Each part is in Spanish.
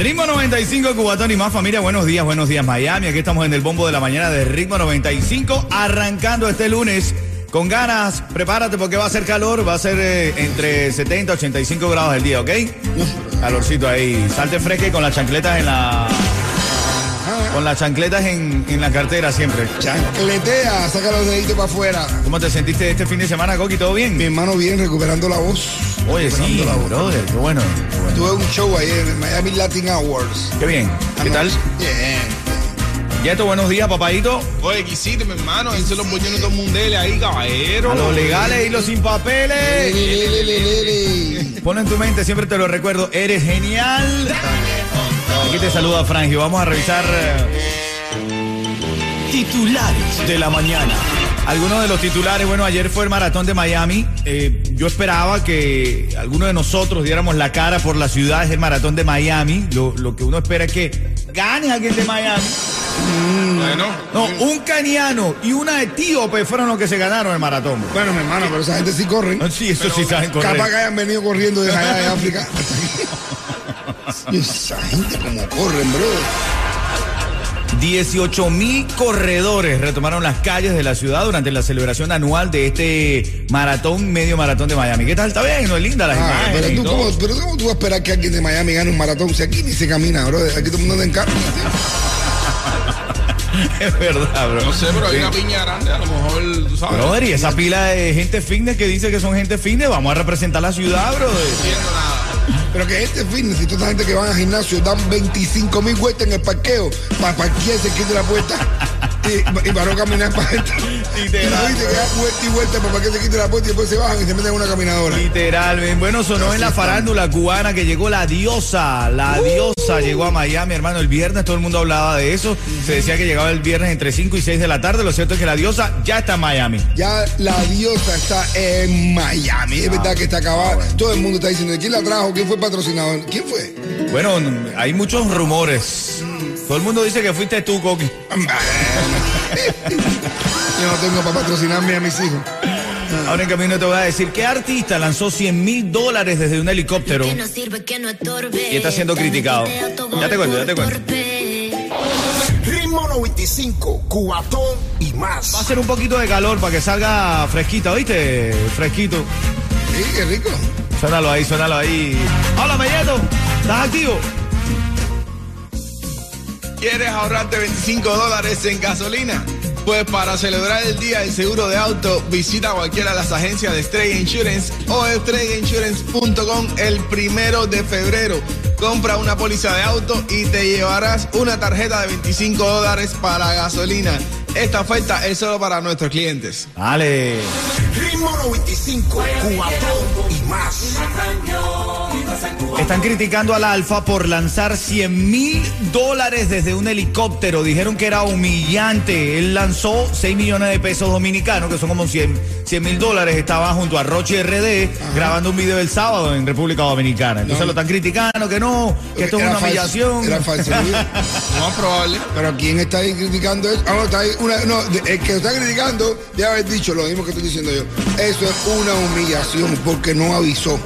Ritmo 95, Cubatón y más familia. Buenos días, buenos días, Miami. Aquí estamos en el bombo de la mañana de Ritmo 95, arrancando este lunes con ganas. Prepárate porque va a ser calor, va a ser eh, entre 70 y 85 grados el día, ¿ok? Calorcito ahí. Salte fresca y con las chancletas en la. Con las chancletas en, en la cartera siempre. Chancletea, saca los deditos para afuera. ¿Cómo te sentiste este fin de semana, Coqui? ¿Todo bien? Mi hermano bien recuperando la voz. Oye, sí, brother, qué bueno. qué bueno. Tuve un show ahí en Miami Latin Awards. Qué bien. ¿Qué tal? Bien. Yeto, buenos días, papadito. Oye, quisiste, mi hermano, ese los bollones todo mundiales ahí, caballero. A los legales y los sin papeles. Pon en tu mente, siempre te lo recuerdo, eres genial. Aquí te saluda Frangio. Vamos a revisar eh, Titulares de la mañana. algunos de los titulares. Bueno, ayer fue el maratón de Miami. Eh, yo esperaba que alguno de nosotros diéramos la cara por la ciudad. Es el maratón de Miami. Lo, lo que uno espera es que gane alguien de Miami. Bueno, No, un caniano y una etíope fueron los que se ganaron el maratón. bro. Bueno, mi hermano, pero esa gente sí corre. Sí, eso sí saben correr. Capaz que hayan venido corriendo de allá de África. Esa gente como corren, bro. 18 mil corredores retomaron las calles de la ciudad durante la celebración anual de este maratón, medio maratón de Miami. ¿Qué tal? ¿Está bien? ¿No es linda las Ah, imágenes pero, tú? ¿cómo, pero ¿cómo tú vas a esperar que alguien de Miami gane un maratón? Si aquí ni se camina, bro. Aquí todo el mundo anda en carro. Es verdad, bro. no sé, pero hay una piña grande, a lo mejor, tú sabes. Brother, y esa pila de gente fitness que dice que son gente fitness, vamos a representar la ciudad, bro. No entiendo nada. Pero que este fitness y toda esa gente que van al gimnasio dan 25 mil vueltas en el parqueo para parquearse quite la puerta y, y para no caminar para. Y Literal, no dice que dan vuelta y vuelta para que se quite la puerta y después se bajan y se meten en una caminadora. Literal, bueno, sonó en la farándula cubana que llegó la diosa, la diosa llegó a Miami, hermano, el viernes todo el mundo hablaba de eso, se decía que llegaba el viernes entre 5 y 6 de la tarde, lo cierto es que la diosa ya está en Miami. Ya la diosa está en Miami. Es verdad que está acabada. Todo el mundo está diciendo quién la trajo, quién fue patrocinador, quién fue. Bueno, hay muchos rumores. Todo el mundo dice que fuiste tú, Coqui. Yo no tengo para patrocinarme a mis hijos. Ahora en camino te voy a decir qué artista lanzó 100 mil dólares desde un helicóptero. Que no sirve, que no estorbe. Y está siendo criticado. Ya te cuento, ya te cuento. Ritmo 95, cuatón y más. Va a ser un poquito de calor para que salga fresquita, ¿oíste? Fresquito. Sí, qué rico. Suénalo ahí, suénalo ahí. Hola, Melleto. ¿Estás activo? ¿Quieres ahorrarte 25 dólares en gasolina? Pues para celebrar el día del seguro de auto, visita cualquiera de las agencias de Stray Insurance o estrellinsurance.com el primero de febrero. Compra una póliza de auto y te llevarás una tarjeta de 25 dólares para gasolina. Esta oferta es solo para nuestros clientes. Dale. Ritmo 95, cuatón y más. Están criticando al Alfa por lanzar 100 mil dólares desde un helicóptero. Dijeron que era humillante. Él lanzó 6 millones de pesos dominicanos, que son como 100 mil dólares. Estaba junto a Roche RD grabando un video el sábado en República Dominicana. Entonces No. lo están criticando, que no, que esto es una humillación. Era falso. Lo más probable. Pero ¿quién está ahí criticando eso? Ah, no, está ahí una, no, el que está criticando debe haber dicho lo mismo que estoy diciendo yo. Eso es una humillación porque no avisó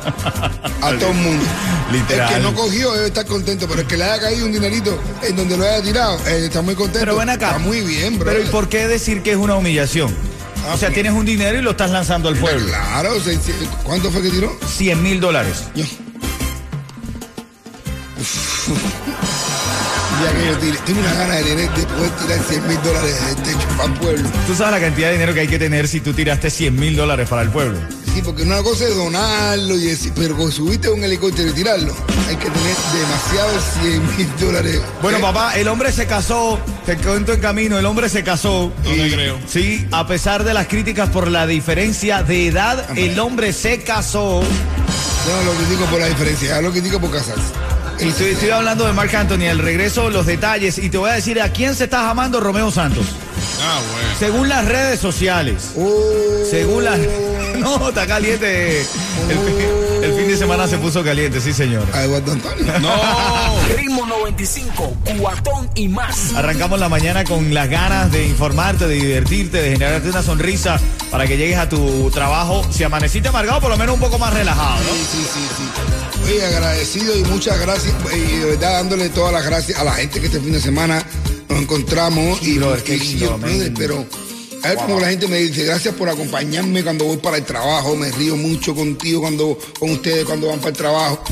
a todo el mundo. Literal. El que no cogió debe estar contento, pero el que le haya caído un dinerito en donde lo haya tirado, eh, está muy contento. Pero ven acá. Está muy bien, bro. Pero ¿y por qué decir que es una humillación? Ah, o sea, sí. tienes un dinero y lo estás lanzando al pueblo. Claro, ¿cuánto fue que tiró? 100 mil dólares. Ya que yo tire, tengo una gana de, tener, de poder tirar 100 mil dólares del techo para el pueblo. Tú sabes la cantidad de dinero que hay que tener si tú tiraste 100 mil dólares para el pueblo. Sí, porque una cosa es donarlo, y decir, pero con subirte a un helicóptero y tirarlo, hay que tener demasiados 100 mil dólares. Bueno, ¿Eh? papá, el hombre se casó, te cuento en camino, el hombre se casó. No te creo. Sí, a pesar de las críticas por la diferencia de edad, el hombre se casó. Yo no lo critico por la diferencia, lo critico por casarse. Y estoy, estoy hablando de Mark Anthony, el regreso, los detalles. Y te voy a decir a quién se está llamando Romeo Santos. Ah, bueno. Según las redes sociales. Oh. Según las. No, está caliente. El, fin- el fin de semana se puso caliente, sí, señor. A Eduardo Antonio. No. Ritmo 95, cuatón y más. Arrancamos la mañana con las ganas de informarte, de divertirte, de generarte una sonrisa para que llegues a tu trabajo. Si amaneciste amargado, por lo menos un poco más relajado, ¿no? Sí, sí, sí, sí. Oye, agradecido y muchas gracias. Y de verdad dándole todas las gracias a la gente que este fin de semana nos encontramos. Y, qué y- lindo, brother, pero a ver como la gente me dice, gracias por acompañarme cuando voy para el trabajo. Me río mucho contigo cuando con ustedes cuando van para el trabajo.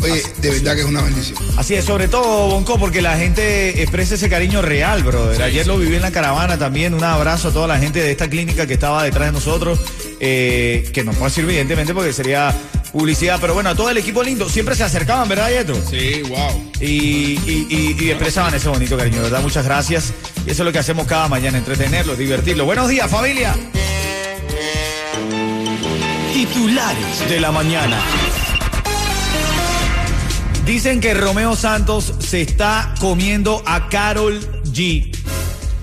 Oye, de verdad que es una bendición. Así es, sobre todo, Bonco, porque la gente expresa ese cariño real, brother. Ayer lo viví en la caravana también. Un abrazo a toda la gente de esta clínica que estaba detrás de nosotros, eh, que no puedo decir evidentemente porque sería publicidad, pero bueno, a todo el equipo lindo. Siempre se acercaban, ¿verdad, Yeto? Sí, wow. Y, y- y- y expresaban ese bonito cariño, ¿verdad? Muchas gracias. Y eso es lo que hacemos cada mañana, entretenerlos, divertirlos. Buenos días, familia. Titulares de la mañana. Dicen que Romeo Santos se está comiendo a Carol G.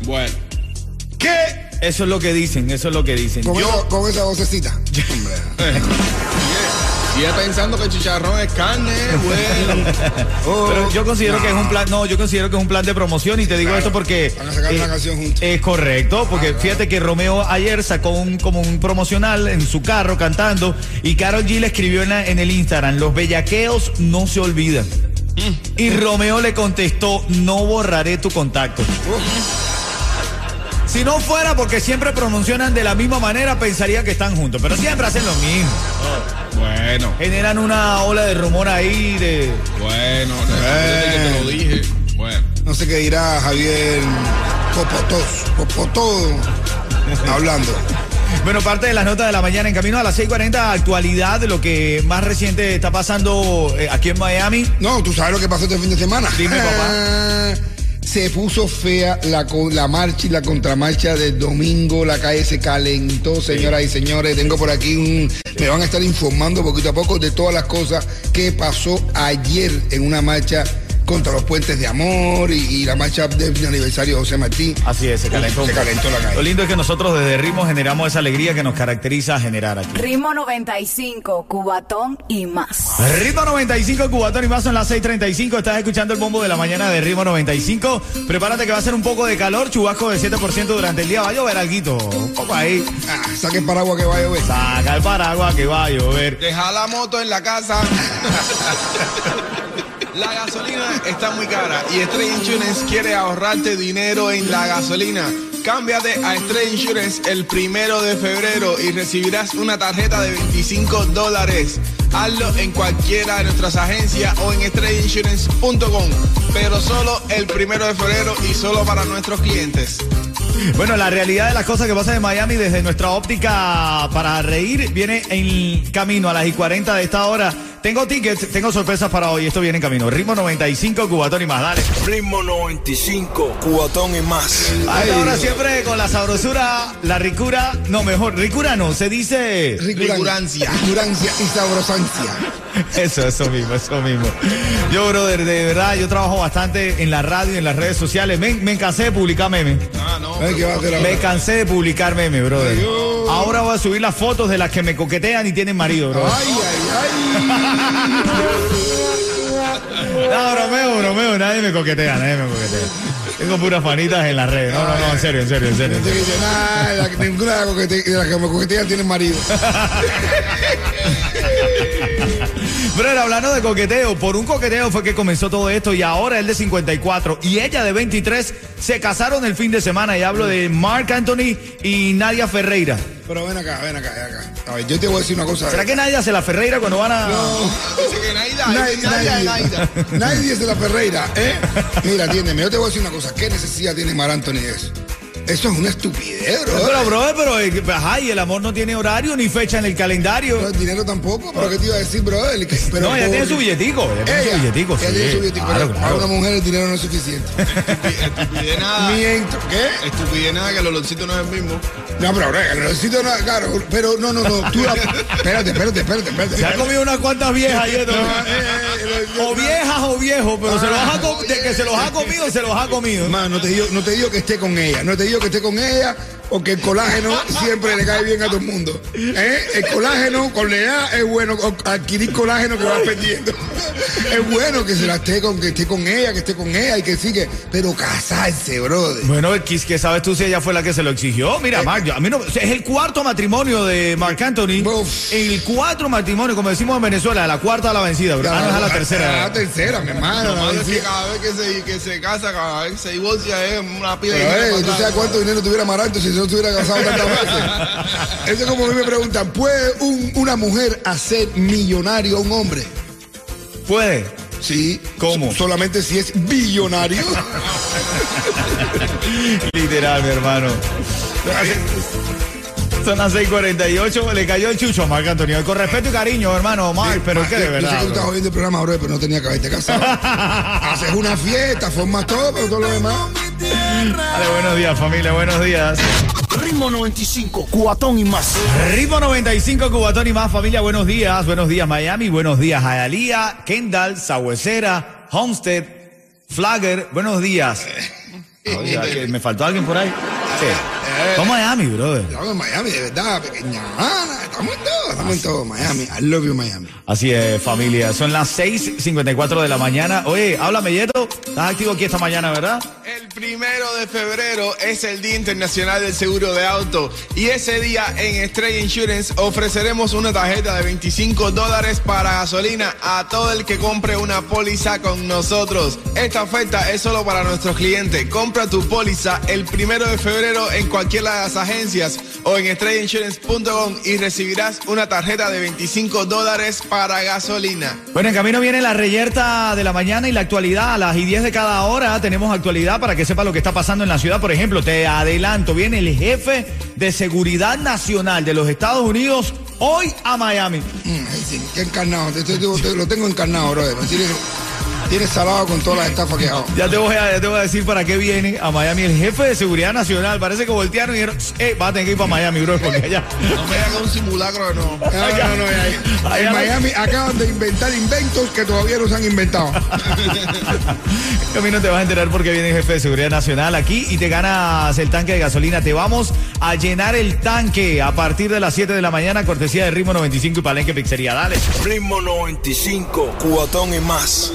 Bueno. ¿Qué? Eso es lo que dicen, eso es lo que dicen. Con, Yo- esa, con esa vocecita. Hombre. Sigue pensando que el chicharrón es carne, bueno. Oh, Pero yo considero que es un plan, no, yo considero que es un plan de promoción y te digo Claro, esto porque van a sacar una canción juntos. Es correcto, porque Ah, claro. fíjate que Romeo ayer sacó un como un promocional en su carro cantando y Carol G le escribió en, la- en el Instagram, los bellaqueos no se olvidan. Mm. Y Romeo le contestó, no borraré tu contacto. Si no fuera porque siempre pronuncian de la misma manera, pensaría que están juntos, pero siempre hacen lo mismo. Bueno, Generan una ola de rumor ahí de... bueno, que te lo dije. Bueno. No sé qué dirá Javier Popotos, Popotó, hablando. Bueno, parte de las notas de la mañana en camino a las 6:40, actualidad de lo que más reciente está pasando eh, aquí en Miami. No, tú sabes lo que pasó este fin de semana. Dime, papá. Se puso fea la, la marcha y la contramarcha del domingo, la calle se calentó, señoras y señores. Tengo por aquí un... Me van a estar informando poquito a poco de todas las cosas que pasó ayer en una marcha contra los puentes de amor y, y la marcha del aniversario de José Martí. Así es, se calentó. Se calentó la calle. Lo lindo es que nosotros desde Ritmo generamos esa alegría que nos caracteriza a generar aquí. Ritmo 95, Cubatón y más. Ritmo 95, Cubatón y más son las 6:35. Estás escuchando el bombo de la mañana de Ritmo 95. Prepárate que va a ser un poco de calor, chubasco de 7% durante el día. Va a llover alguito. Poco ahí. Ah, saque el paraguas que va a llover. Saca el paraguas que va a llover. Deja la moto en la casa. La gasolina está muy cara y Stray Insurance quiere ahorrarte dinero en la gasolina. Cámbiate a Stray Insurance el primero de febrero y recibirás una tarjeta de 25 dólares. Hazlo en cualquiera de nuestras agencias o en strayinsurance.com, pero solo el primero de febrero y solo para nuestros clientes. Bueno, la realidad de las cosas que pasan en Miami desde nuestra óptica para reír viene en camino a las y 40 de esta hora. Tengo tickets, tengo sorpresas para hoy. Esto viene en camino. Ritmo 95, Cubatón y más. Dale. Ritmo 95, cuatón y más. A esta hora siempre con la sabrosura, la ricura. No, mejor, ricura no, se dice. Ricurancia. Ricurancia y sabrosancia. Eso, eso mismo, eso mismo. Yo, brother, de verdad, yo trabajo bastante en la radio y en las redes sociales. Me, me cansé de publicar memes. Ah, no. Ay, ¿qué va a hacer ahora? Me cansé de publicar memes, brother. Ahora voy a subir las fotos de las que me coquetean y tienen marido, brother. Ay, ay, ay. No, bromeo, bromeo, nadie me coquetea, nadie me coquetea. Tengo puras fanitas en las redes. No, no, no, en serio, en serio, en serio. en nah, la- ninguna de las coquete- de las que me coquetean tiene marido. Brother, hablando de coqueteo, por un coqueteo fue que comenzó todo esto y ahora él de 54 y ella de 23 se casaron el fin de semana y hablo de Mark Anthony y Nadia Ferreira. Pero ven acá, ven acá, ven acá. A ver, yo te voy a decir una cosa. ¿Será que Nadia hace la Ferreira cuando van a...? Dice que Naida, Nadie, dice Naida. nadie, nadie es de la Ferreira, ¿eh? Mira, atiéndeme, yo te voy a decir una cosa. ¿Qué necesidad tiene Mar Anthony de eso? Eso es una estupidez, bro. Pero, bro, pero, eh, ajá, y el amor no tiene horario ni fecha en el calendario. No, el dinero tampoco, pero ¿qué te iba a decir, bro? El pero no, ella tiene su billetico. Ella tiene su billetico, ella sí. tiene su billetico, Claro, pero claro. Para una mujer el dinero no es suficiente. Estupidez nada. Mientras, ¿Qué? Estupidez nada que el olorcito no es el mismo. No, pero, bro, el necesito no, claro, pero no, no, no. Tú, espérate, espérate, espérate, espérate. Se ha comido unas cuantas viejas ayer, ¿no? Eh, eh, eh, O viejas o viejos, pero se los ha de que se los ha comido, se los ha comido. Hermano, no te digo, no te digo que esté con ella, no te digo que esté con ella, porque el colágeno siempre le cae bien a todo el mundo. ¿Eh? El colágeno con la edad es bueno adquirir colágeno que vas perdiendo. Es bueno que se la esté con, que esté con ella, que esté con ella y que sigue, pero casarse, brother. Bueno, ¿qué, qué sabes tú si ella fue la que se lo exigió? Mira, Mark, yo- a mí no, es el cuarto matrimonio de Mark Anthony. Uf. El cuatro matrimonio, como decimos en Venezuela, la cuarta a la vencida, bro. Ah, no, es a la La tercera. tercera, mi hermano. Cada vez que se, que se casa, cada vez que se divorcia es una pila de Pero, dinero eh, ¿tú sabes cuánto dinero tuviera Amaranto si no estuviera casado tantas veces? Eso es como a mí me preguntan, ¿puede un- una mujer hacer millonario a un hombre? Puede. Sí. ¿Cómo? so- solamente si es billonario. Literal, mi hermano. Son las 6:48, le cayó el chucho a Marc Antonio. Con respeto y cariño, hermano, Marc, pero es que de Yo sé verdad. que tú estás oyendo el programa, bro, pero no tenía que haberte casado. Haces una fiesta, formas todo, pero todo lo demás. Dale, buenos días, familia, buenos días. Ritmo 95, cuatón y más. Ritmo 95, Cubatón y más, familia, buenos días. Buenos días, Miami. Buenos días, Hialeah, Kendall, Sahuesera, Homestead, Flagger. Buenos días. Oye, ¿que ¿me faltó alguien por ahí? Sí. A Miami, brother. Estamos en Miami, de verdad, pequeña Ana. Estamos en todo, estamos en todo. Miami, I love you, Miami. Así es, familia. Son las 6:54 de la mañana. Oye, háblame, Yeto. Estás activo aquí esta mañana, ¿verdad? El primero de febrero es el Día Internacional del Seguro de Auto y ese día en Estrella Insurance ofreceremos una tarjeta de 25 dólares para gasolina a todo el que compre una póliza con nosotros. Esta oferta es solo para nuestros clientes. Compra tu póliza el primero de febrero en cualquiera de las agencias o en estrellainsurance.com y recibirás una tarjeta de 25 dólares para gasolina. Bueno, en camino viene la reyerta de la mañana y la actualidad. A las y 10 de cada hora tenemos actualidad para que sepa lo que está pasando en la ciudad. Por ejemplo, te adelanto, viene el jefe de seguridad nacional de los Estados Unidos hoy a Miami. Mm, sí, qué encarnado. Te- te- te- te- lo tengo encarnado, brother. Tienes, salado con todas las estafas que hago. Ya te, voy a, ya te voy a decir para qué viene a Miami el jefe de seguridad nacional. Parece que voltearon y dijeron, eh, vas a tener que ir para Miami, bro, porque allá... No me hagas un simulacro de no. No, no, no, Allá En Miami acaban de inventar inventos que todavía no se han inventado. En camino te vas a enterar porque viene el jefe de seguridad nacional aquí y te ganas el tanque de gasolina. Te vamos a llenar el tanque a partir de las 7 de la mañana, cortesía de Ritmo 95 y Palenque Pizzería. Dale. Ritmo 95, cuatón y más.